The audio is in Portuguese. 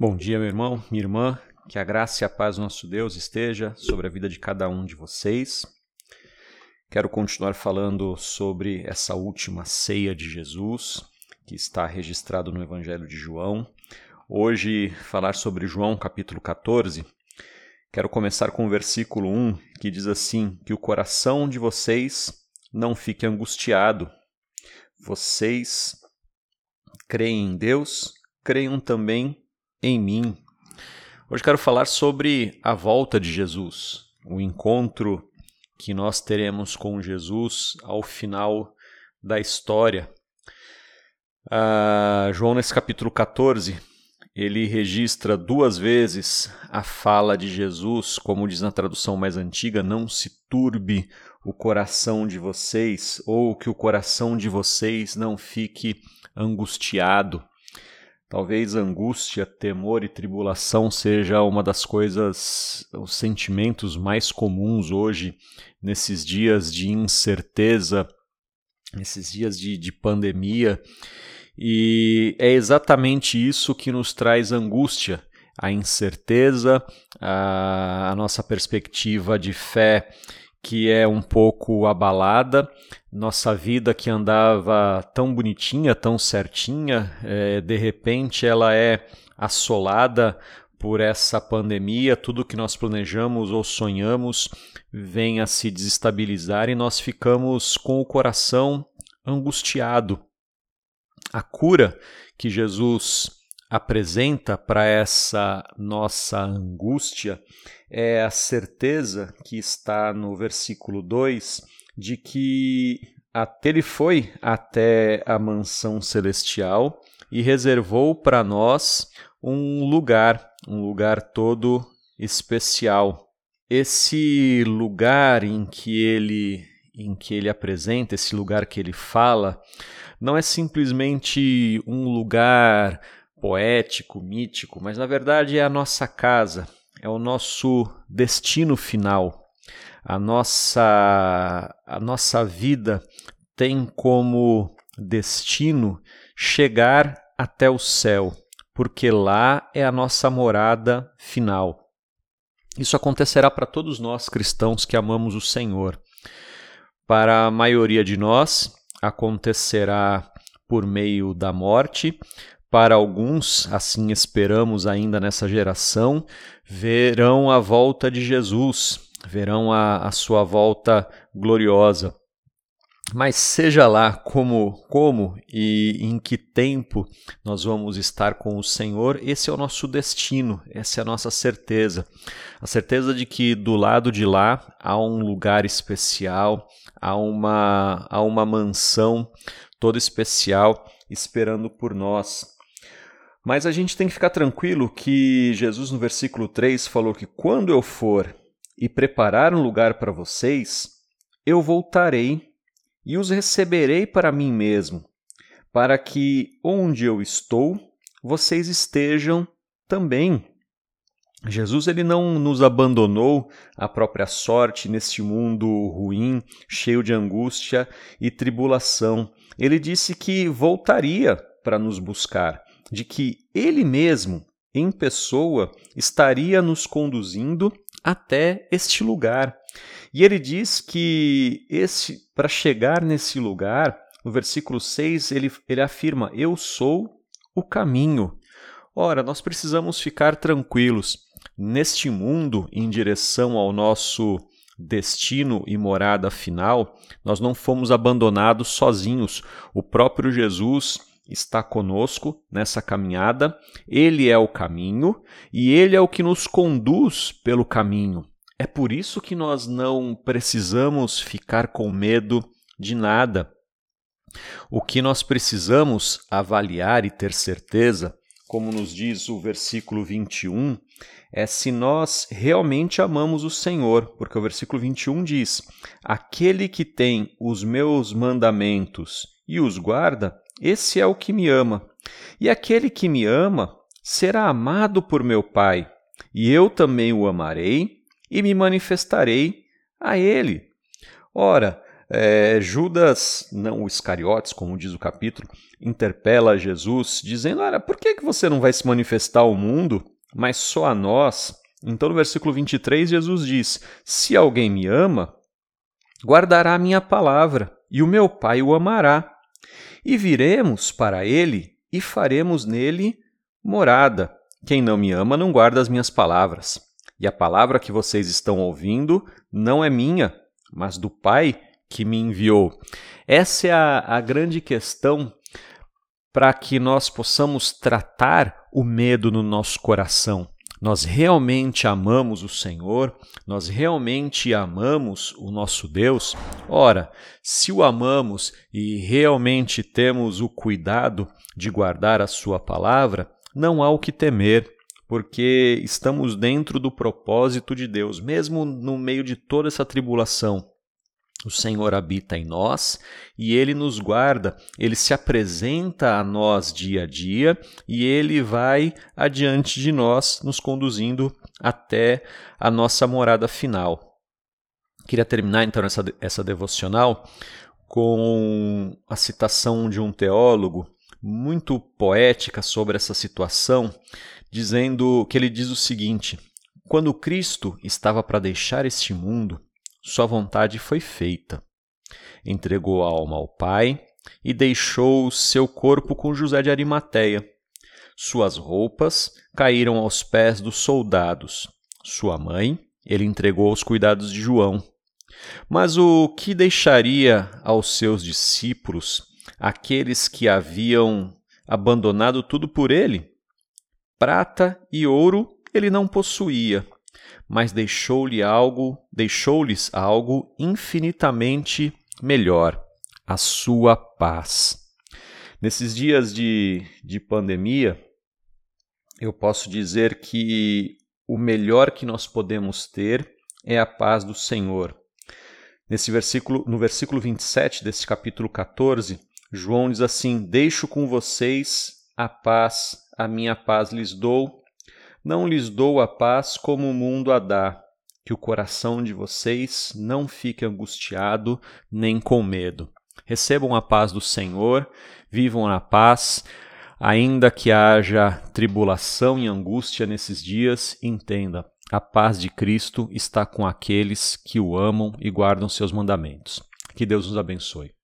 Bom dia, meu irmão, minha irmã. Que a graça e a paz do nosso Deus esteja sobre a vida de cada um de vocês. Quero continuar falando sobre essa última ceia de Jesus, que está registrado no Evangelho de João. Hoje, falar sobre João capítulo 14. Quero começar com o versículo 1, que diz assim: Que o coração de vocês não fique angustiado. Vocês creem em Deus, creiam também em mim. Hoje quero falar sobre a volta de Jesus, o encontro que nós teremos com Jesus ao final da história. Ah, João, nesse capítulo 14, ele registra duas vezes a fala de Jesus, como diz na tradução mais antiga: Não se turbe o coração de vocês, ou que o coração de vocês não fique angustiado. Talvez angústia, temor e tribulação seja uma das coisas, os sentimentos mais comuns hoje, nesses dias de incerteza, nesses dias de, de pandemia. E é exatamente isso que nos traz angústia, a incerteza, a, a nossa perspectiva de fé que é um pouco abalada. Nossa vida que andava tão bonitinha, tão certinha, é, de repente ela é assolada por essa pandemia. Tudo que nós planejamos ou sonhamos vem a se desestabilizar e nós ficamos com o coração angustiado. A cura que Jesus apresenta para essa nossa angústia é a certeza que está no versículo 2 de que ele foi até a mansão celestial e reservou para nós um lugar, um lugar todo especial. Esse lugar em que ele em que ele apresenta, esse lugar que ele fala, não é simplesmente um lugar poético, mítico, mas na verdade é a nossa casa, é o nosso destino final. A nossa, a nossa vida tem como destino chegar até o céu, porque lá é a nossa morada final. Isso acontecerá para todos nós cristãos que amamos o Senhor. Para a maioria de nós, acontecerá por meio da morte, para alguns, assim esperamos ainda nessa geração, verão a volta de Jesus, verão a, a sua volta gloriosa. Mas seja lá como, como e em que tempo nós vamos estar com o Senhor, esse é o nosso destino, essa é a nossa certeza. A certeza de que do lado de lá há um lugar especial, há uma, há uma mansão toda especial esperando por nós. Mas a gente tem que ficar tranquilo que Jesus, no versículo 3, falou que quando eu for e preparar um lugar para vocês, eu voltarei e os receberei para mim mesmo, para que onde eu estou, vocês estejam também. Jesus ele não nos abandonou à própria sorte neste mundo ruim, cheio de angústia e tribulação. Ele disse que voltaria para nos buscar de que ele mesmo, em pessoa, estaria nos conduzindo até este lugar. E ele diz que esse para chegar nesse lugar, no versículo 6, ele, ele afirma: Eu sou o caminho. Ora, nós precisamos ficar tranquilos. Neste mundo, em direção ao nosso destino e morada final, nós não fomos abandonados sozinhos. O próprio Jesus está conosco nessa caminhada, ele é o caminho e ele é o que nos conduz pelo caminho. É por isso que nós não precisamos ficar com medo de nada. O que nós precisamos avaliar e ter certeza, como nos diz o versículo 21, é se nós realmente amamos o Senhor, porque o versículo 21 diz: Aquele que tem os meus mandamentos e os guarda, esse é o que me ama. E aquele que me ama será amado por meu Pai, e eu também o amarei e me manifestarei a ele. Ora, É, Judas, não o Iscariotes, como diz o capítulo, interpela Jesus, dizendo: Olha, por que, que você não vai se manifestar ao mundo, mas só a nós? Então, no versículo 23, Jesus diz: Se alguém me ama, guardará a minha palavra, e o meu Pai o amará. E viremos para ele e faremos nele morada. Quem não me ama não guarda as minhas palavras. E a palavra que vocês estão ouvindo não é minha, mas do Pai que me enviou. Essa é a, a grande questão para que nós possamos tratar o medo no nosso coração. Nós realmente amamos o Senhor, nós realmente amamos o nosso Deus. Ora, se o amamos e realmente temos o cuidado de guardar a Sua palavra, não há o que temer, porque estamos dentro do propósito de Deus, mesmo no meio de toda essa tribulação. O Senhor habita em nós e ele nos guarda, ele se apresenta a nós dia a dia e ele vai adiante de nós, nos conduzindo até a nossa morada final. Queria terminar então essa, essa devocional com a citação de um teólogo muito poética sobre essa situação, dizendo que ele diz o seguinte: Quando Cristo estava para deixar este mundo, sua vontade foi feita. Entregou a alma ao Pai e deixou seu corpo com José de Arimateia. Suas roupas caíram aos pés dos soldados. Sua mãe ele entregou aos cuidados de João. Mas o que deixaria aos seus discípulos, aqueles que haviam abandonado tudo por ele? Prata e ouro ele não possuía, mas deixou-lhe algo, deixou-lhes algo infinitamente melhor, a sua paz. Nesses dias de, de pandemia, eu posso dizer que o melhor que nós podemos ter é a paz do Senhor. Nesse versículo, no versículo 27 desse capítulo 14, João diz assim: Deixo com vocês a paz, a minha paz lhes dou, não lhes dou a paz como o mundo a dá, que o coração de vocês não fique angustiado nem com medo. Recebam a paz do Senhor, vivam na paz, ainda que haja tribulação e angústia nesses dias, entenda, a paz de Cristo está com aqueles que o amam e guardam seus mandamentos. Que Deus nos abençoe.